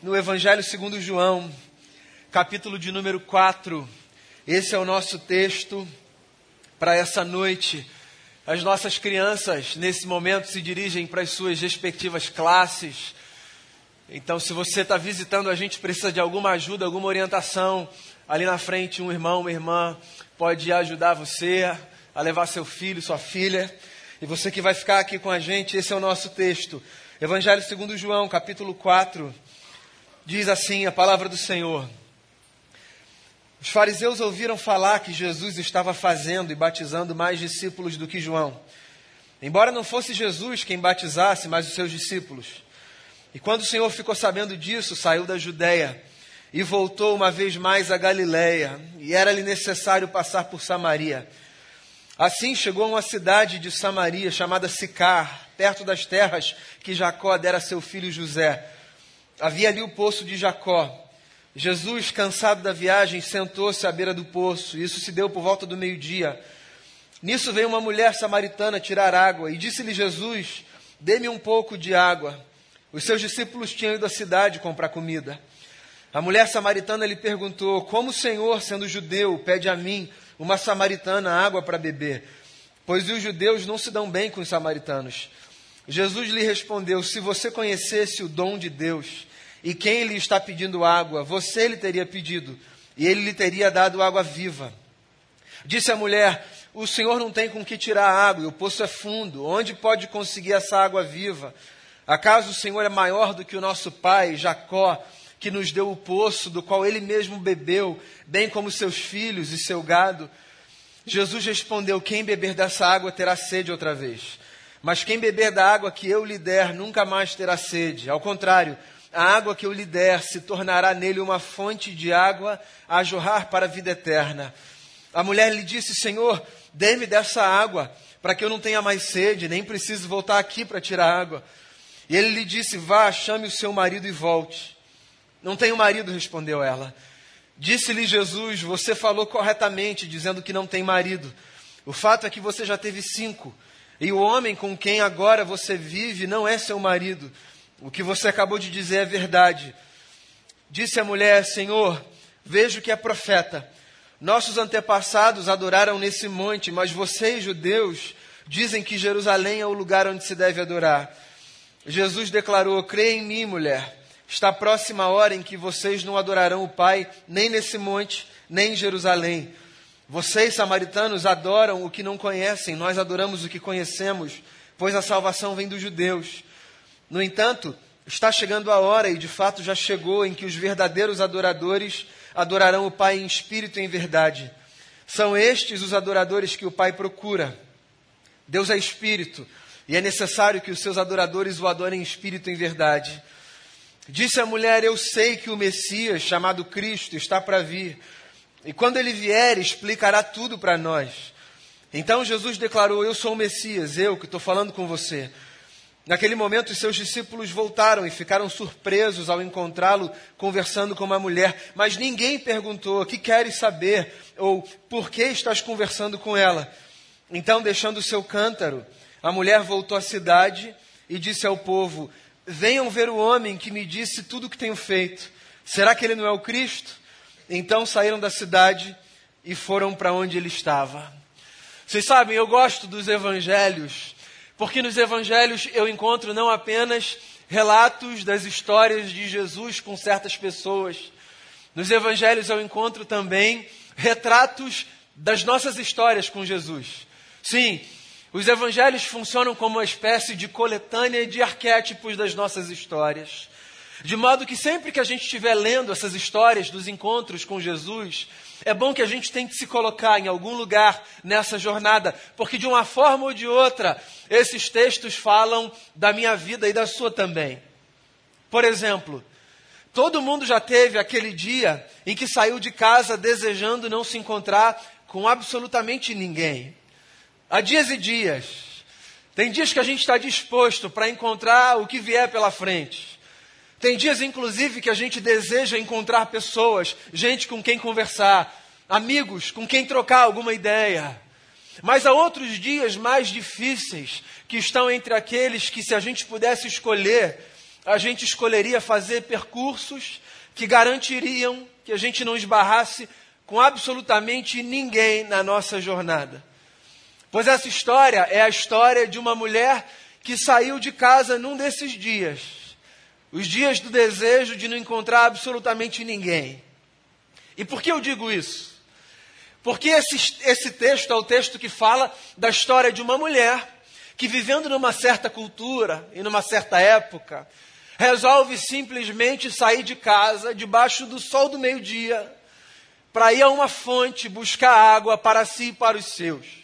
No Evangelho segundo João, capítulo de número 4. Esse é o nosso texto para essa noite. As nossas crianças, nesse momento, se dirigem para as suas respectivas classes. Então, se você está visitando a gente, precisa de alguma ajuda, alguma orientação, ali na frente, um irmão, uma irmã pode ajudar você a levar seu filho, sua filha. E você que vai ficar aqui com a gente, esse é o nosso texto. Evangelho segundo João, capítulo 4, diz assim a palavra do Senhor. Os fariseus ouviram falar que Jesus estava fazendo e batizando mais discípulos do que João. Embora não fosse Jesus quem batizasse, mas os seus discípulos. E quando o Senhor ficou sabendo disso, saiu da Judéia e voltou uma vez mais a Galiléia, e era-lhe necessário passar por Samaria. Assim chegou a uma cidade de Samaria chamada Sicar, perto das terras que Jacó dera a seu filho José. Havia ali o poço de Jacó. Jesus, cansado da viagem, sentou-se à beira do poço. Isso se deu por volta do meio-dia. Nisso veio uma mulher samaritana tirar água e disse-lhe Jesus: Dê-me um pouco de água. Os seus discípulos tinham ido à cidade comprar comida. A mulher samaritana lhe perguntou: Como o Senhor, sendo judeu, pede a mim, uma samaritana água para beber, pois os judeus não se dão bem com os samaritanos. Jesus lhe respondeu: Se você conhecesse o dom de Deus e quem lhe está pedindo água, você lhe teria pedido e ele lhe teria dado água viva. Disse a mulher: O Senhor não tem com que tirar água e o poço é fundo. Onde pode conseguir essa água viva? Acaso o Senhor é maior do que o nosso pai, Jacó? que nos deu o poço, do qual ele mesmo bebeu, bem como seus filhos e seu gado. Jesus respondeu: Quem beber dessa água terá sede outra vez. Mas quem beber da água que eu lhe der nunca mais terá sede. Ao contrário, a água que eu lhe der se tornará nele uma fonte de água a jorrar para a vida eterna. A mulher lhe disse: Senhor, dê-me dessa água, para que eu não tenha mais sede, nem precise voltar aqui para tirar água. E ele lhe disse: Vá, chame o seu marido e volte. Não tenho marido, respondeu ela. Disse-lhe Jesus: Você falou corretamente, dizendo que não tem marido. O fato é que você já teve cinco, e o homem com quem agora você vive não é seu marido. O que você acabou de dizer é verdade. Disse a mulher: Senhor, vejo que é profeta. Nossos antepassados adoraram nesse monte, mas vocês, judeus, dizem que Jerusalém é o lugar onde se deve adorar. Jesus declarou: Crê em mim, mulher. Está próxima a hora em que vocês não adorarão o Pai, nem nesse monte, nem em Jerusalém. Vocês, samaritanos, adoram o que não conhecem, nós adoramos o que conhecemos, pois a salvação vem dos judeus. No entanto, está chegando a hora, e de fato já chegou, em que os verdadeiros adoradores adorarão o Pai em espírito e em verdade. São estes os adoradores que o Pai procura. Deus é espírito, e é necessário que os seus adoradores o adorem em espírito e em verdade. Disse a mulher: Eu sei que o Messias, chamado Cristo, está para vir. E quando ele vier, explicará tudo para nós. Então Jesus declarou: Eu sou o Messias, eu que estou falando com você. Naquele momento, os seus discípulos voltaram e ficaram surpresos ao encontrá-lo conversando com uma mulher. Mas ninguém perguntou: Que queres saber? Ou por que estás conversando com ela? Então, deixando o seu cântaro, a mulher voltou à cidade e disse ao povo: Venham ver o homem que me disse tudo o que tenho feito. Será que ele não é o Cristo? Então saíram da cidade e foram para onde ele estava. Vocês sabem, eu gosto dos evangelhos, porque nos evangelhos eu encontro não apenas relatos das histórias de Jesus com certas pessoas, nos evangelhos eu encontro também retratos das nossas histórias com Jesus. Sim, os evangelhos funcionam como uma espécie de coletânea de arquétipos das nossas histórias. De modo que sempre que a gente estiver lendo essas histórias dos encontros com Jesus, é bom que a gente tente se colocar em algum lugar nessa jornada, porque de uma forma ou de outra, esses textos falam da minha vida e da sua também. Por exemplo, todo mundo já teve aquele dia em que saiu de casa desejando não se encontrar com absolutamente ninguém. Há dias e dias. Tem dias que a gente está disposto para encontrar o que vier pela frente. Tem dias, inclusive, que a gente deseja encontrar pessoas, gente com quem conversar, amigos com quem trocar alguma ideia. Mas há outros dias mais difíceis que estão entre aqueles que, se a gente pudesse escolher, a gente escolheria fazer percursos que garantiriam que a gente não esbarrasse com absolutamente ninguém na nossa jornada. Pois essa história é a história de uma mulher que saiu de casa num desses dias, os dias do desejo de não encontrar absolutamente ninguém. E por que eu digo isso? Porque esse, esse texto é o texto que fala da história de uma mulher que, vivendo numa certa cultura e numa certa época, resolve simplesmente sair de casa debaixo do sol do meio-dia para ir a uma fonte buscar água para si e para os seus.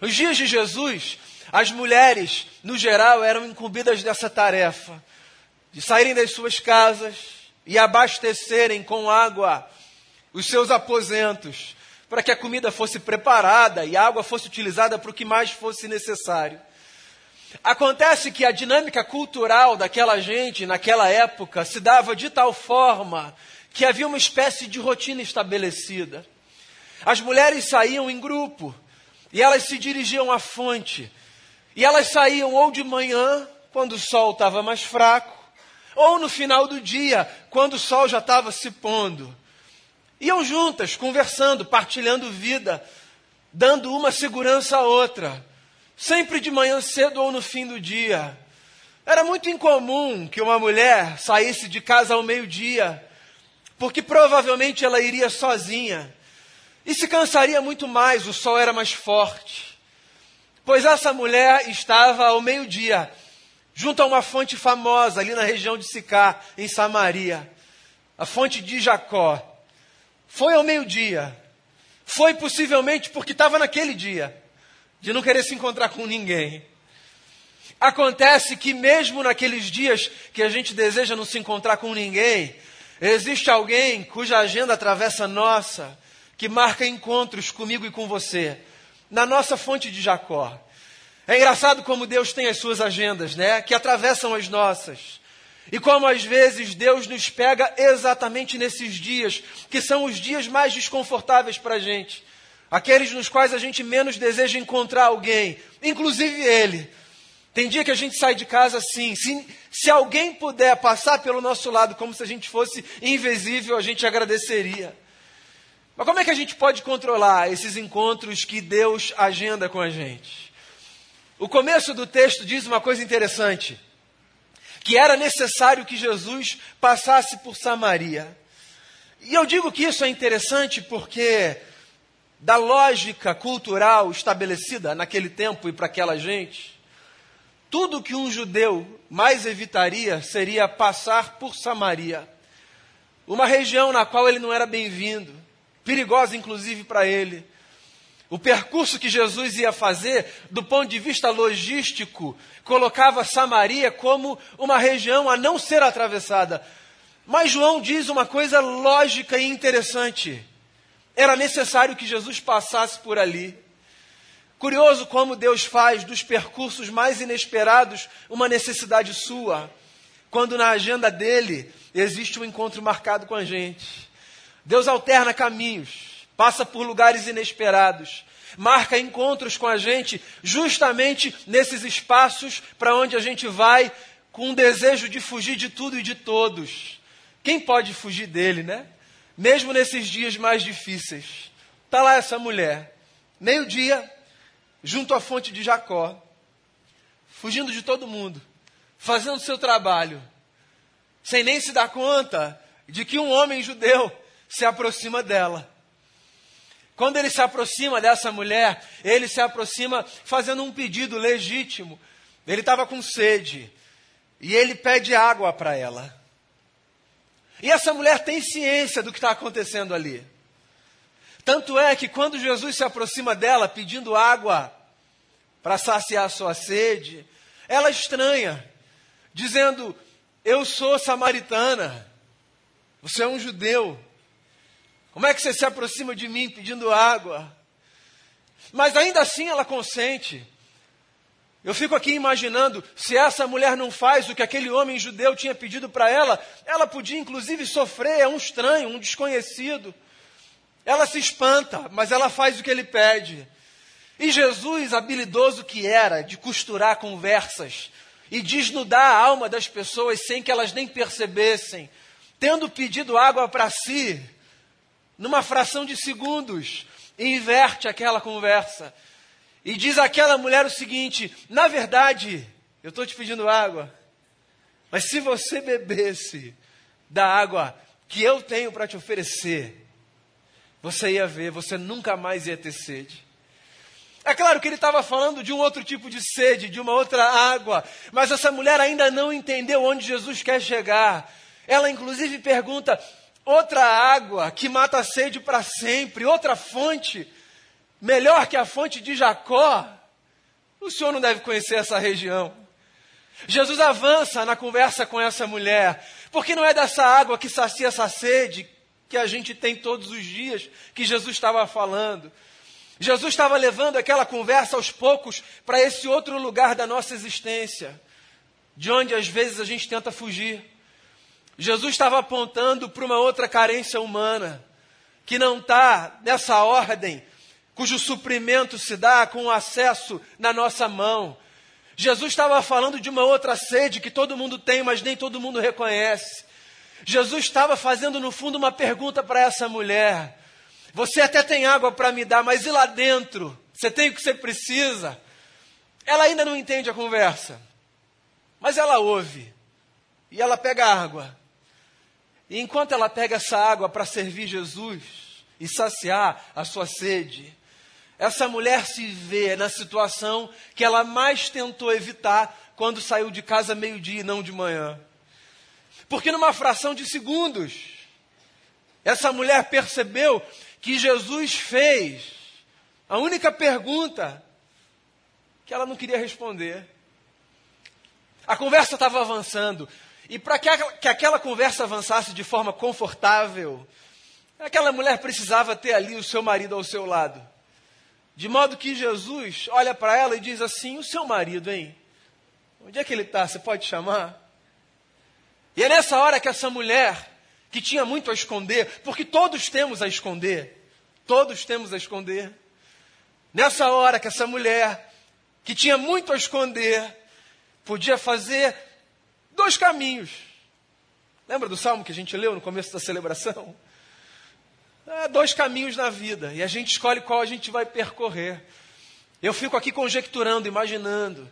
Os dias de Jesus, as mulheres, no geral, eram incumbidas dessa tarefa de saírem das suas casas e abastecerem com água os seus aposentos, para que a comida fosse preparada e a água fosse utilizada para o que mais fosse necessário. Acontece que a dinâmica cultural daquela gente, naquela época, se dava de tal forma que havia uma espécie de rotina estabelecida. As mulheres saíam em grupo e elas se dirigiam à fonte. E elas saíam ou de manhã, quando o sol estava mais fraco, ou no final do dia, quando o sol já estava se pondo. Iam juntas, conversando, partilhando vida, dando uma segurança à outra sempre de manhã cedo ou no fim do dia. Era muito incomum que uma mulher saísse de casa ao meio-dia, porque provavelmente ela iria sozinha e se cansaria muito mais, o sol era mais forte. Pois essa mulher estava ao meio-dia, junto a uma fonte famosa ali na região de Sicá, em Samaria, a fonte de Jacó. Foi ao meio-dia. Foi possivelmente porque estava naquele dia de não querer se encontrar com ninguém. Acontece que, mesmo naqueles dias que a gente deseja não se encontrar com ninguém, existe alguém cuja agenda atravessa a nossa, que marca encontros comigo e com você, na nossa fonte de Jacó. É engraçado como Deus tem as suas agendas, né? Que atravessam as nossas. E como às vezes Deus nos pega exatamente nesses dias, que são os dias mais desconfortáveis para a gente aqueles nos quais a gente menos deseja encontrar alguém, inclusive ele. Tem dia que a gente sai de casa assim. Se, se alguém puder passar pelo nosso lado como se a gente fosse invisível, a gente agradeceria. Mas como é que a gente pode controlar esses encontros que Deus agenda com a gente? O começo do texto diz uma coisa interessante: que era necessário que Jesus passasse por Samaria. E eu digo que isso é interessante porque da lógica cultural estabelecida naquele tempo e para aquela gente, tudo que um judeu mais evitaria seria passar por Samaria, uma região na qual ele não era bem-vindo, perigosa inclusive para ele. O percurso que Jesus ia fazer, do ponto de vista logístico, colocava Samaria como uma região a não ser atravessada. Mas João diz uma coisa lógica e interessante. Era necessário que Jesus passasse por ali. Curioso como Deus faz dos percursos mais inesperados uma necessidade sua, quando na agenda dele existe um encontro marcado com a gente. Deus alterna caminhos, passa por lugares inesperados, marca encontros com a gente justamente nesses espaços para onde a gente vai com um desejo de fugir de tudo e de todos. Quem pode fugir dele, né? mesmo nesses dias mais difíceis. Está lá essa mulher, meio-dia, junto à fonte de Jacó, fugindo de todo mundo, fazendo seu trabalho, sem nem se dar conta de que um homem judeu se aproxima dela. Quando ele se aproxima dessa mulher, ele se aproxima fazendo um pedido legítimo. Ele estava com sede e ele pede água para ela. E essa mulher tem ciência do que está acontecendo ali. Tanto é que quando Jesus se aproxima dela pedindo água para saciar sua sede, ela estranha, dizendo: Eu sou samaritana, você é um judeu. Como é que você se aproxima de mim pedindo água? Mas ainda assim ela consente. Eu fico aqui imaginando, se essa mulher não faz o que aquele homem judeu tinha pedido para ela, ela podia inclusive sofrer, é um estranho, um desconhecido. Ela se espanta, mas ela faz o que ele pede. E Jesus, habilidoso que era de costurar conversas, e desnudar a alma das pessoas sem que elas nem percebessem, tendo pedido água para si, numa fração de segundos, inverte aquela conversa. E diz àquela mulher o seguinte: na verdade, eu estou te pedindo água, mas se você bebesse da água que eu tenho para te oferecer, você ia ver, você nunca mais ia ter sede. É claro que ele estava falando de um outro tipo de sede, de uma outra água, mas essa mulher ainda não entendeu onde Jesus quer chegar. Ela, inclusive, pergunta: outra água que mata a sede para sempre, outra fonte, melhor que a fonte de Jacó? O senhor não deve conhecer essa região. Jesus avança na conversa com essa mulher, porque não é dessa água que sacia essa sede que a gente tem todos os dias que Jesus estava falando. Jesus estava levando aquela conversa aos poucos para esse outro lugar da nossa existência, de onde às vezes a gente tenta fugir. Jesus estava apontando para uma outra carência humana, que não está nessa ordem, cujo suprimento se dá com o acesso na nossa mão. Jesus estava falando de uma outra sede que todo mundo tem, mas nem todo mundo reconhece. Jesus estava fazendo, no fundo, uma pergunta para essa mulher. Você até tem água para me dar, mas e lá dentro? Você tem o que você precisa? Ela ainda não entende a conversa, mas ela ouve e ela pega água. E enquanto ela pega essa água para servir Jesus e saciar a sua sede, essa mulher se vê na situação que ela mais tentou evitar quando saiu de casa meio-dia e não de manhã. Porque numa fração de segundos, essa mulher percebeu que Jesus fez a única pergunta que ela não queria responder. A conversa estava avançando. E para que, que aquela conversa avançasse de forma confortável, aquela mulher precisava ter ali o seu marido ao seu lado. De modo que Jesus olha para ela e diz assim: O seu marido, hein? Onde é que ele está? Você pode chamar? E é nessa hora que essa mulher, que tinha muito a esconder, porque todos temos a esconder, Todos temos a esconder. Nessa hora que essa mulher, que tinha muito a esconder, podia fazer dois caminhos. Lembra do salmo que a gente leu no começo da celebração? Há dois caminhos na vida e a gente escolhe qual a gente vai percorrer. Eu fico aqui conjecturando, imaginando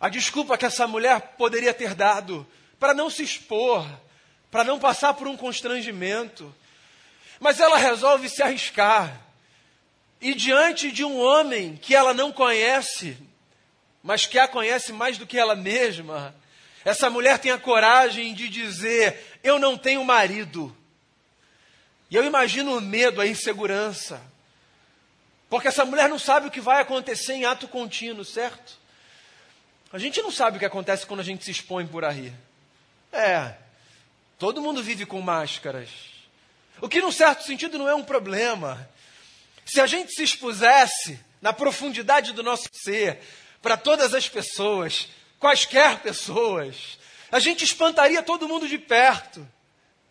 a desculpa que essa mulher poderia ter dado para não se expor, para não passar por um constrangimento. Mas ela resolve se arriscar. E diante de um homem que ela não conhece, mas que a conhece mais do que ela mesma, essa mulher tem a coragem de dizer: Eu não tenho marido. E eu imagino o medo, a insegurança. Porque essa mulher não sabe o que vai acontecer em ato contínuo, certo? A gente não sabe o que acontece quando a gente se expõe por aí. É, todo mundo vive com máscaras. O que, num certo sentido, não é um problema. Se a gente se expusesse na profundidade do nosso ser para todas as pessoas, quaisquer pessoas, a gente espantaria todo mundo de perto.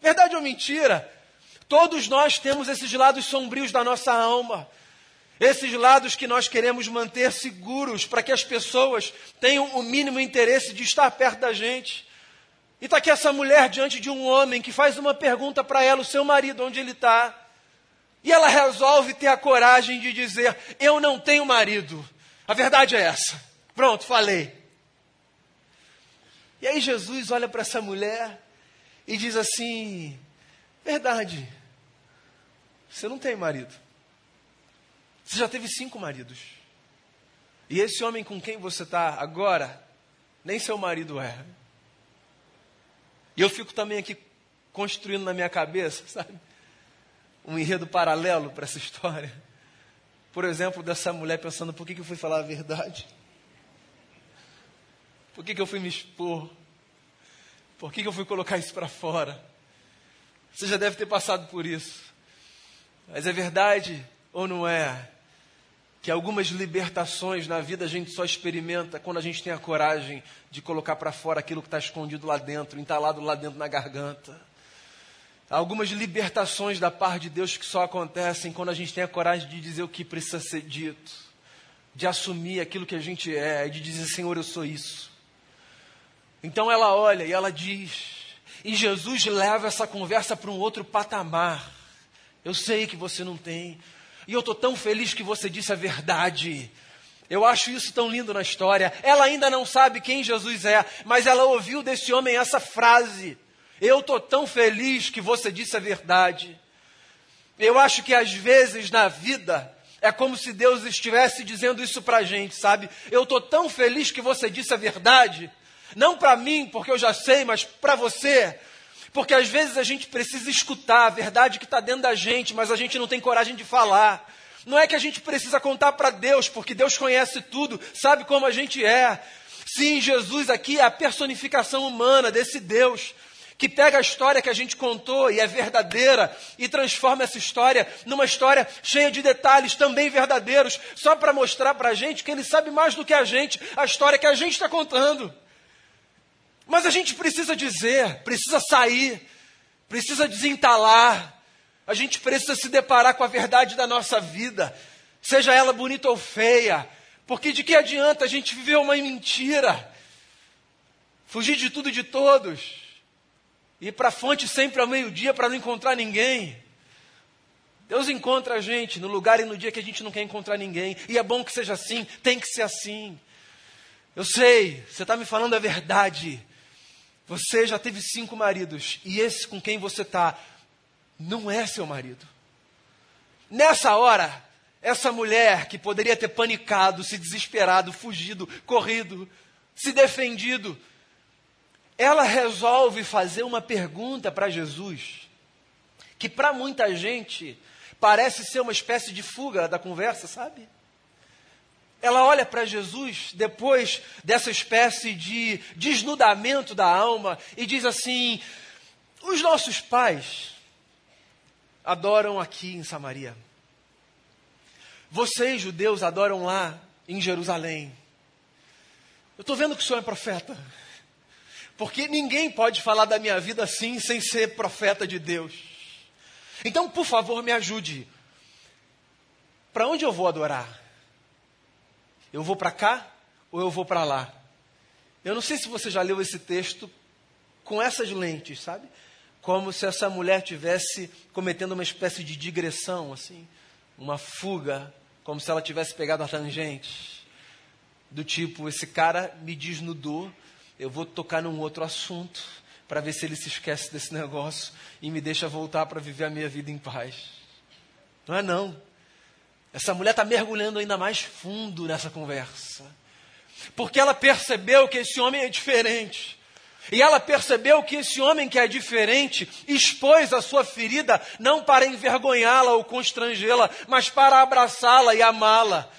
Verdade ou mentira? Todos nós temos esses lados sombrios da nossa alma. Esses lados que nós queremos manter seguros para que as pessoas tenham o mínimo interesse de estar perto da gente. E está aqui essa mulher diante de um homem que faz uma pergunta para ela, o seu marido, onde ele está. E ela resolve ter a coragem de dizer: Eu não tenho marido. A verdade é essa. Pronto, falei. E aí Jesus olha para essa mulher e diz assim: Verdade, você não tem marido. Você já teve cinco maridos. E esse homem com quem você está agora, nem seu marido é. E eu fico também aqui construindo na minha cabeça, sabe? Um enredo paralelo para essa história. Por exemplo, dessa mulher pensando: por que, que eu fui falar a verdade? Por que, que eu fui me expor? Por que, que eu fui colocar isso para fora? Você já deve ter passado por isso. Mas é verdade ou não é? que algumas libertações na vida a gente só experimenta quando a gente tem a coragem de colocar para fora aquilo que está escondido lá dentro, entalado lá dentro na garganta. Há algumas libertações da parte de Deus que só acontecem quando a gente tem a coragem de dizer o que precisa ser dito, de assumir aquilo que a gente é, de dizer, Senhor, eu sou isso. Então ela olha e ela diz, e Jesus leva essa conversa para um outro patamar. Eu sei que você não tem, e eu estou tão feliz que você disse a verdade. Eu acho isso tão lindo na história. Ela ainda não sabe quem Jesus é, mas ela ouviu desse homem essa frase. Eu estou tão feliz que você disse a verdade. Eu acho que às vezes na vida é como se Deus estivesse dizendo isso para a gente, sabe? Eu estou tão feliz que você disse a verdade. Não para mim, porque eu já sei, mas para você. Porque às vezes a gente precisa escutar a verdade que está dentro da gente, mas a gente não tem coragem de falar. Não é que a gente precisa contar para Deus, porque Deus conhece tudo, sabe como a gente é. Sim, Jesus aqui é a personificação humana desse Deus que pega a história que a gente contou e é verdadeira e transforma essa história numa história cheia de detalhes também verdadeiros, só para mostrar para a gente que ele sabe mais do que a gente, a história que a gente está contando. Mas a gente precisa dizer, precisa sair, precisa desentalar, a gente precisa se deparar com a verdade da nossa vida, seja ela bonita ou feia, porque de que adianta a gente viver uma mentira, fugir de tudo e de todos, ir para a fonte sempre ao meio-dia para não encontrar ninguém? Deus encontra a gente no lugar e no dia que a gente não quer encontrar ninguém, e é bom que seja assim, tem que ser assim. Eu sei, você está me falando a verdade. Você já teve cinco maridos, e esse com quem você está não é seu marido. Nessa hora, essa mulher que poderia ter panicado, se desesperado, fugido, corrido, se defendido, ela resolve fazer uma pergunta para Jesus, que para muita gente parece ser uma espécie de fuga da conversa, sabe? Ela olha para Jesus depois dessa espécie de desnudamento da alma e diz assim: os nossos pais adoram aqui em Samaria. Vocês, judeus, adoram lá em Jerusalém. Eu estou vendo que o senhor é profeta. Porque ninguém pode falar da minha vida assim sem ser profeta de Deus. Então, por favor, me ajude. Para onde eu vou adorar? Eu vou para cá ou eu vou para lá? Eu não sei se você já leu esse texto com essas lentes, sabe? como se essa mulher tivesse cometendo uma espécie de digressão, assim, uma fuga, como se ela tivesse pegado a tangente, do tipo, esse cara me desnudou, eu vou tocar num outro assunto para ver se ele se esquece desse negócio e me deixa voltar para viver a minha vida em paz. Não é não. Essa mulher está mergulhando ainda mais fundo nessa conversa. Porque ela percebeu que esse homem é diferente. E ela percebeu que esse homem que é diferente expôs a sua ferida não para envergonhá-la ou constrangê-la, mas para abraçá-la e amá-la.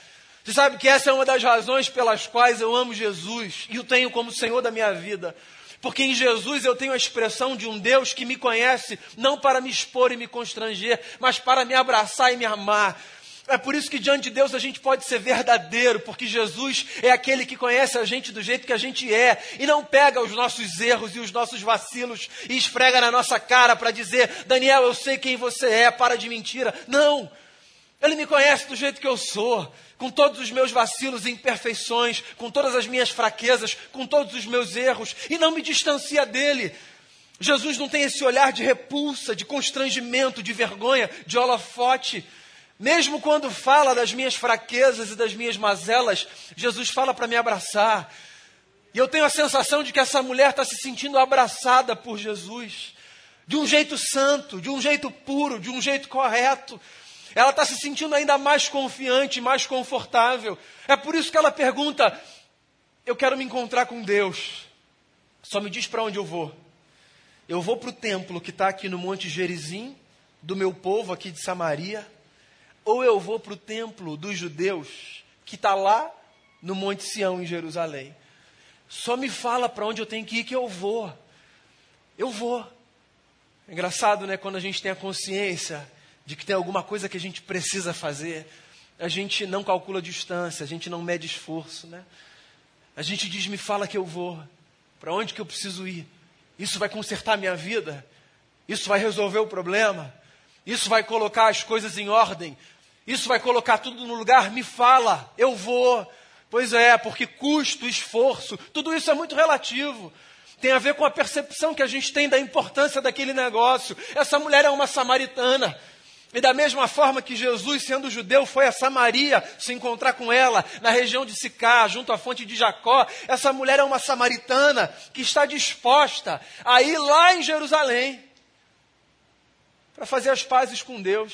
Você sabe que essa é uma das razões pelas quais eu amo Jesus e o tenho como Senhor da minha vida. Porque em Jesus eu tenho a expressão de um Deus que me conhece não para me expor e me constranger, mas para me abraçar e me amar. É por isso que diante de Deus a gente pode ser verdadeiro, porque Jesus é aquele que conhece a gente do jeito que a gente é e não pega os nossos erros e os nossos vacilos e esfrega na nossa cara para dizer: Daniel, eu sei quem você é, para de mentira. Não! Ele me conhece do jeito que eu sou, com todos os meus vacilos e imperfeições, com todas as minhas fraquezas, com todos os meus erros e não me distancia dele. Jesus não tem esse olhar de repulsa, de constrangimento, de vergonha, de holofote. Mesmo quando fala das minhas fraquezas e das minhas mazelas, Jesus fala para me abraçar. E eu tenho a sensação de que essa mulher está se sentindo abraçada por Jesus, de um jeito santo, de um jeito puro, de um jeito correto. Ela está se sentindo ainda mais confiante, mais confortável. É por isso que ela pergunta: Eu quero me encontrar com Deus. Só me diz para onde eu vou. Eu vou para o templo que está aqui no Monte Gerizim, do meu povo aqui de Samaria ou eu vou para o templo dos judeus, que está lá no Monte Sião, em Jerusalém. Só me fala para onde eu tenho que ir que eu vou. Eu vou. É engraçado, né? Quando a gente tem a consciência de que tem alguma coisa que a gente precisa fazer, a gente não calcula distância, a gente não mede esforço, né? A gente diz, me fala que eu vou. Para onde que eu preciso ir? Isso vai consertar a minha vida? Isso vai resolver o problema? Isso vai colocar as coisas em ordem? Isso vai colocar tudo no lugar? Me fala, eu vou. Pois é, porque custo, esforço, tudo isso é muito relativo. tem a ver com a percepção que a gente tem da importância daquele negócio. Essa mulher é uma samaritana. E da mesma forma que Jesus, sendo judeu, foi a Samaria se encontrar com ela, na região de Sicá, junto à fonte de Jacó, essa mulher é uma samaritana que está disposta a ir lá em Jerusalém para fazer as pazes com Deus.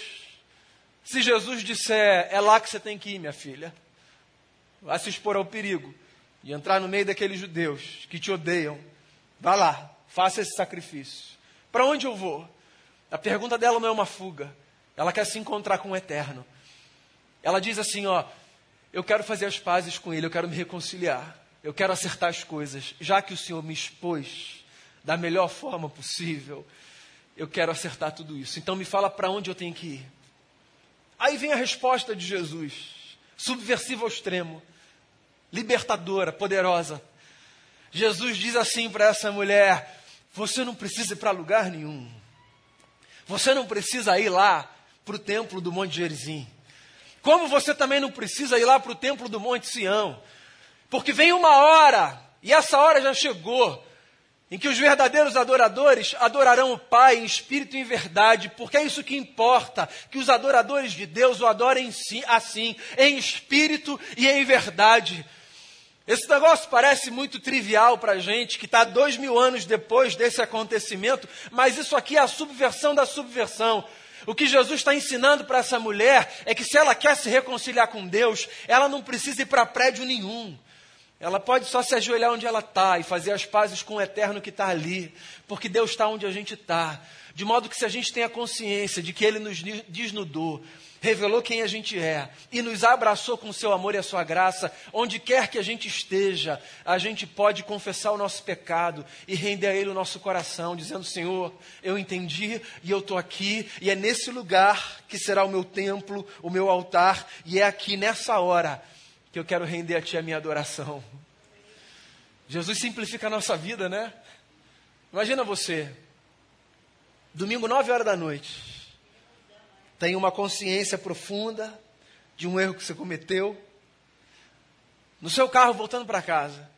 Se Jesus disser, é lá que você tem que ir, minha filha, vai se expor ao perigo de entrar no meio daqueles judeus que te odeiam, vá lá, faça esse sacrifício. Para onde eu vou? A pergunta dela não é uma fuga. Ela quer se encontrar com o eterno. Ela diz assim: Ó, eu quero fazer as pazes com ele, eu quero me reconciliar, eu quero acertar as coisas, já que o Senhor me expôs da melhor forma possível, eu quero acertar tudo isso. Então me fala para onde eu tenho que ir. Aí vem a resposta de Jesus, subversiva ao extremo, libertadora, poderosa. Jesus diz assim para essa mulher: Você não precisa ir para lugar nenhum. Você não precisa ir lá para o templo do Monte Gerizim. Como você também não precisa ir lá para o templo do Monte Sião. Porque vem uma hora, e essa hora já chegou, em que os verdadeiros adoradores adorarão o Pai em espírito e em verdade, porque é isso que importa, que os adoradores de Deus o adorem assim, em espírito e em verdade. Esse negócio parece muito trivial para a gente, que está dois mil anos depois desse acontecimento, mas isso aqui é a subversão da subversão. O que Jesus está ensinando para essa mulher é que se ela quer se reconciliar com Deus, ela não precisa ir para prédio nenhum. Ela pode só se ajoelhar onde ela está e fazer as pazes com o eterno que está ali, porque Deus está onde a gente está. De modo que se a gente tem a consciência de que Ele nos desnudou, revelou quem a gente é e nos abraçou com seu amor e a sua graça, onde quer que a gente esteja, a gente pode confessar o nosso pecado e render a Ele o nosso coração, dizendo: Senhor, eu entendi e eu estou aqui, e é nesse lugar que será o meu templo, o meu altar, e é aqui nessa hora que eu quero render a Ti a minha adoração. Jesus simplifica a nossa vida, né? Imagina você, domingo, nove horas da noite, tem uma consciência profunda de um erro que você cometeu, no seu carro voltando para casa.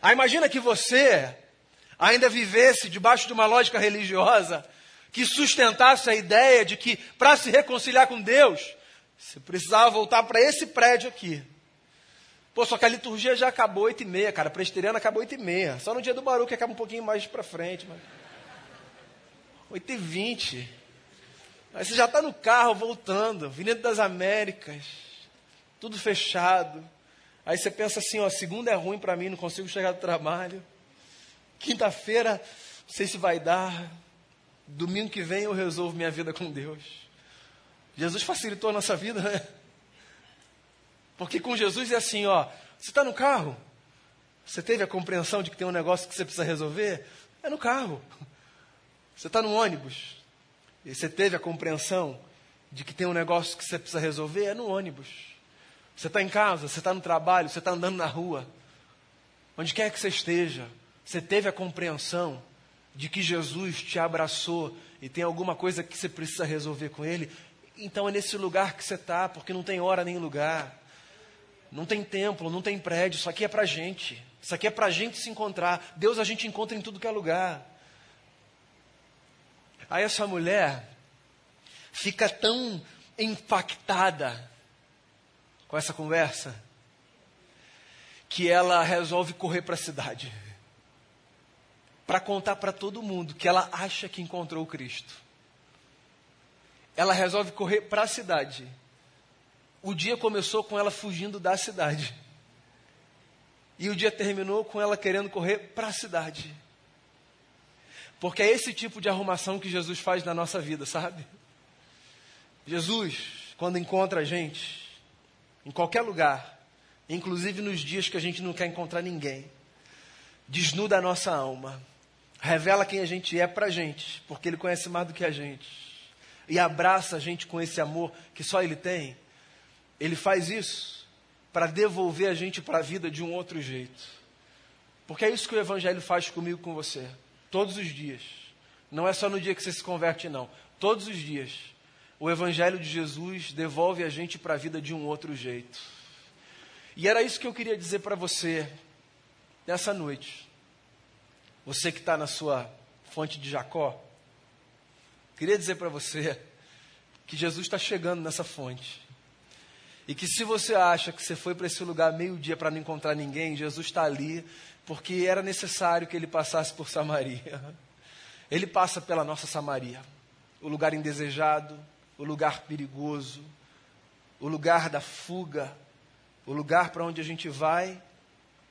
Aí imagina que você ainda vivesse debaixo de uma lógica religiosa que sustentasse a ideia de que para se reconciliar com Deus, você precisava voltar para esse prédio aqui. Pô, só que a liturgia já acabou oito e meia, cara. A presteriana acabou oito e meia. Só no dia do barulho que acaba um pouquinho mais para frente. Mas... Oito e vinte. Aí você já está no carro voltando, Avenida das Américas, tudo fechado. Aí você pensa assim, ó, segunda é ruim para mim, não consigo chegar do trabalho. Quinta-feira, não sei se vai dar. Domingo que vem eu resolvo minha vida com Deus. Jesus facilitou a nossa vida, né? Porque com Jesus é assim, ó, você está no carro, você teve a compreensão de que tem um negócio que você precisa resolver? É no carro. Você está no ônibus, e você teve a compreensão de que tem um negócio que você precisa resolver, é no ônibus. Você está em casa, você está no trabalho, você está andando na rua. Onde quer que você esteja, você teve a compreensão de que Jesus te abraçou e tem alguma coisa que você precisa resolver com Ele, então é nesse lugar que você está, porque não tem hora nem lugar. Não tem templo, não tem prédio, isso aqui é para gente. Isso aqui é para gente se encontrar. Deus a gente encontra em tudo que é lugar. Aí essa mulher fica tão impactada com essa conversa que ela resolve correr para a cidade para contar para todo mundo que ela acha que encontrou Cristo. Ela resolve correr para a cidade. O dia começou com ela fugindo da cidade. E o dia terminou com ela querendo correr para a cidade. Porque é esse tipo de arrumação que Jesus faz na nossa vida, sabe? Jesus, quando encontra a gente, em qualquer lugar, inclusive nos dias que a gente não quer encontrar ninguém, desnuda a nossa alma, revela quem a gente é para a gente, porque Ele conhece mais do que a gente, e abraça a gente com esse amor que só Ele tem. Ele faz isso para devolver a gente para a vida de um outro jeito. Porque é isso que o Evangelho faz comigo, com você. Todos os dias. Não é só no dia que você se converte, não. Todos os dias. O Evangelho de Jesus devolve a gente para a vida de um outro jeito. E era isso que eu queria dizer para você nessa noite. Você que está na sua fonte de Jacó, queria dizer para você que Jesus está chegando nessa fonte. E que se você acha que você foi para esse lugar meio-dia para não encontrar ninguém, Jesus está ali porque era necessário que ele passasse por Samaria. Ele passa pela nossa Samaria, o lugar indesejado, o lugar perigoso, o lugar da fuga, o lugar para onde a gente vai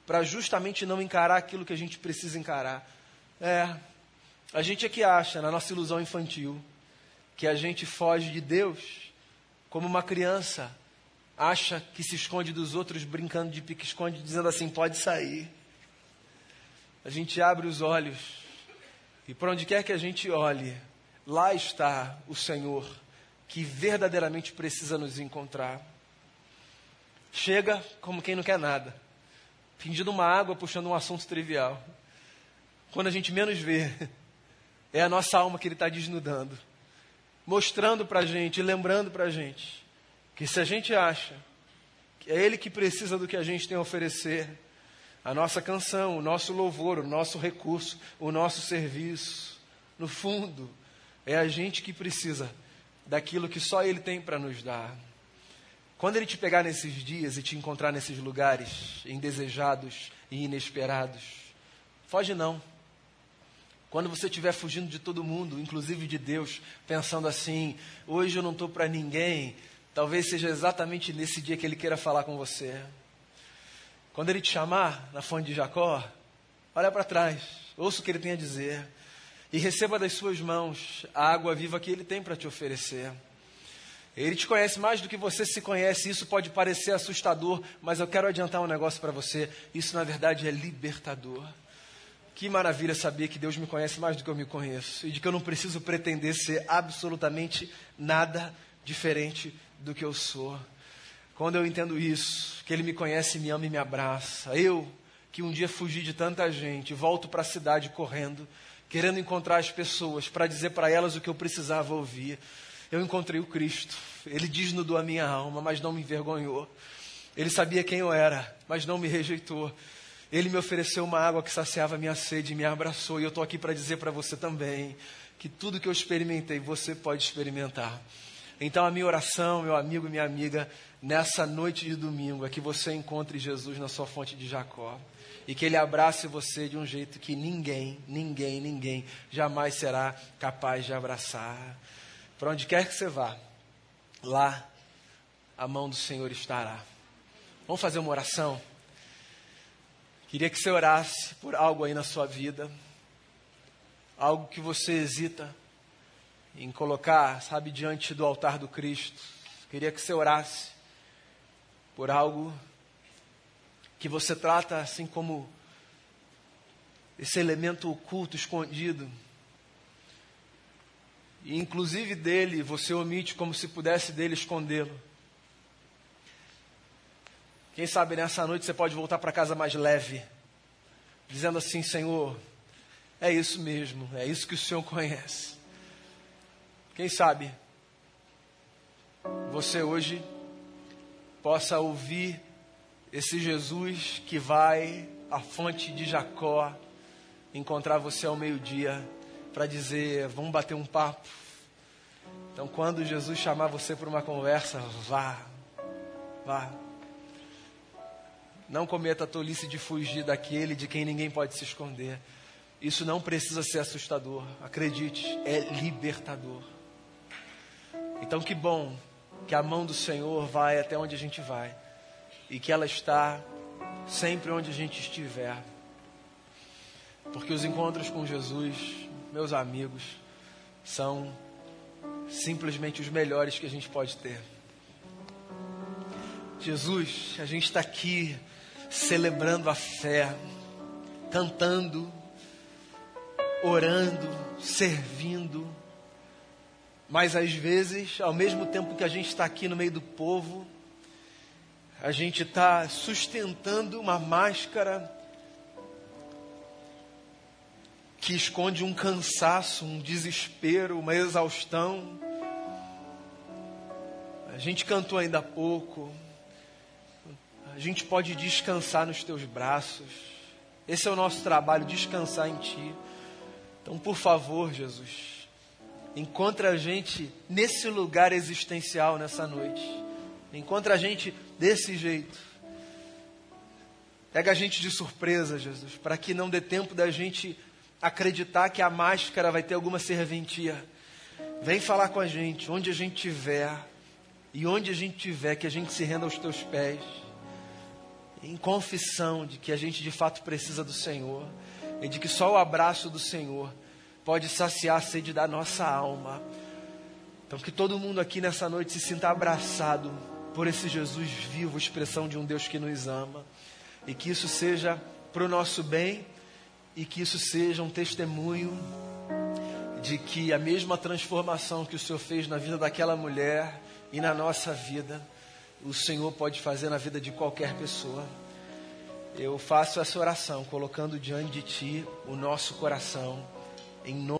para justamente não encarar aquilo que a gente precisa encarar. É, a gente é que acha, na nossa ilusão infantil, que a gente foge de Deus como uma criança acha que se esconde dos outros brincando de pique-esconde, dizendo assim: pode sair. A gente abre os olhos e por onde quer que a gente olhe, lá está o Senhor que verdadeiramente precisa nos encontrar. Chega como quem não quer nada, pedindo uma água, puxando um assunto trivial. Quando a gente menos vê, é a nossa alma que Ele está desnudando, mostrando para a gente, lembrando para a gente, que se a gente acha que é Ele que precisa do que a gente tem a oferecer, a nossa canção, o nosso louvor, o nosso recurso, o nosso serviço, no fundo, é a gente que precisa daquilo que só Ele tem para nos dar. Quando Ele te pegar nesses dias e te encontrar nesses lugares indesejados e inesperados, foge não. Quando você estiver fugindo de todo mundo, inclusive de Deus, pensando assim: hoje eu não estou para ninguém, talvez seja exatamente nesse dia que Ele queira falar com você. Quando Ele te chamar na fonte de Jacó, olha para trás, ouça o que Ele tem a dizer e receba das suas mãos a água viva que Ele tem para te oferecer. Ele te conhece mais do que você se conhece. Isso pode parecer assustador, mas eu quero adiantar um negócio para você. Isso, na verdade, é libertador. Que maravilha saber que Deus me conhece mais do que eu me conheço e de que eu não preciso pretender ser absolutamente nada diferente do que eu sou. Quando eu entendo isso, que Ele me conhece, me ama e me abraça, eu, que um dia fugi de tanta gente, volto para a cidade correndo querendo encontrar as pessoas para dizer para elas o que eu precisava ouvir. Eu encontrei o Cristo. Ele desnudou a minha alma, mas não me envergonhou. Ele sabia quem eu era, mas não me rejeitou. Ele me ofereceu uma água que saciava minha sede e me abraçou. E eu estou aqui para dizer para você também que tudo que eu experimentei, você pode experimentar. Então, a minha oração, meu amigo e minha amiga, nessa noite de domingo, é que você encontre Jesus na sua fonte de Jacó e que Ele abrace você de um jeito que ninguém, ninguém, ninguém jamais será capaz de abraçar. Para onde quer que você vá, lá a mão do Senhor estará. Vamos fazer uma oração? Queria que você orasse por algo aí na sua vida, algo que você hesita em colocar, sabe, diante do altar do Cristo. Queria que você orasse por algo que você trata assim como esse elemento oculto, escondido. E inclusive dele você omite como se pudesse dele escondê-lo. Quem sabe nessa noite você pode voltar para casa mais leve, dizendo assim: Senhor, é isso mesmo, é isso que o Senhor conhece. Quem sabe você hoje possa ouvir esse Jesus que vai à fonte de Jacó encontrar você ao meio-dia para dizer: vamos bater um papo. Então, quando Jesus chamar você para uma conversa, vá, vá. Não cometa a tolice de fugir daquele de quem ninguém pode se esconder. Isso não precisa ser assustador, acredite, é libertador. Então, que bom que a mão do Senhor vai até onde a gente vai e que ela está sempre onde a gente estiver. Porque os encontros com Jesus, meus amigos, são simplesmente os melhores que a gente pode ter. Jesus, a gente está aqui celebrando a fé, cantando, orando, servindo, mas às vezes, ao mesmo tempo que a gente está aqui no meio do povo, a gente está sustentando uma máscara que esconde um cansaço, um desespero, uma exaustão. A gente cantou ainda há pouco. A gente pode descansar nos teus braços. Esse é o nosso trabalho, descansar em Ti. Então, por favor, Jesus, encontra a gente nesse lugar existencial nessa noite. Encontra a gente desse jeito. Pega a gente de surpresa, Jesus, para que não dê tempo da gente acreditar que a máscara vai ter alguma serventia. Vem falar com a gente, onde a gente estiver, e onde a gente estiver, que a gente se renda aos teus pés, em confissão de que a gente de fato precisa do Senhor, e de que só o abraço do Senhor pode saciar a sede da nossa alma. Então, que todo mundo aqui nessa noite se sinta abraçado por esse Jesus vivo, expressão de um Deus que nos ama, e que isso seja para o nosso bem e que isso seja um testemunho de que a mesma transformação que o Senhor fez na vida daquela mulher e na nossa vida, o Senhor pode fazer na vida de qualquer pessoa. Eu faço essa oração colocando diante de Ti o nosso coração, em nome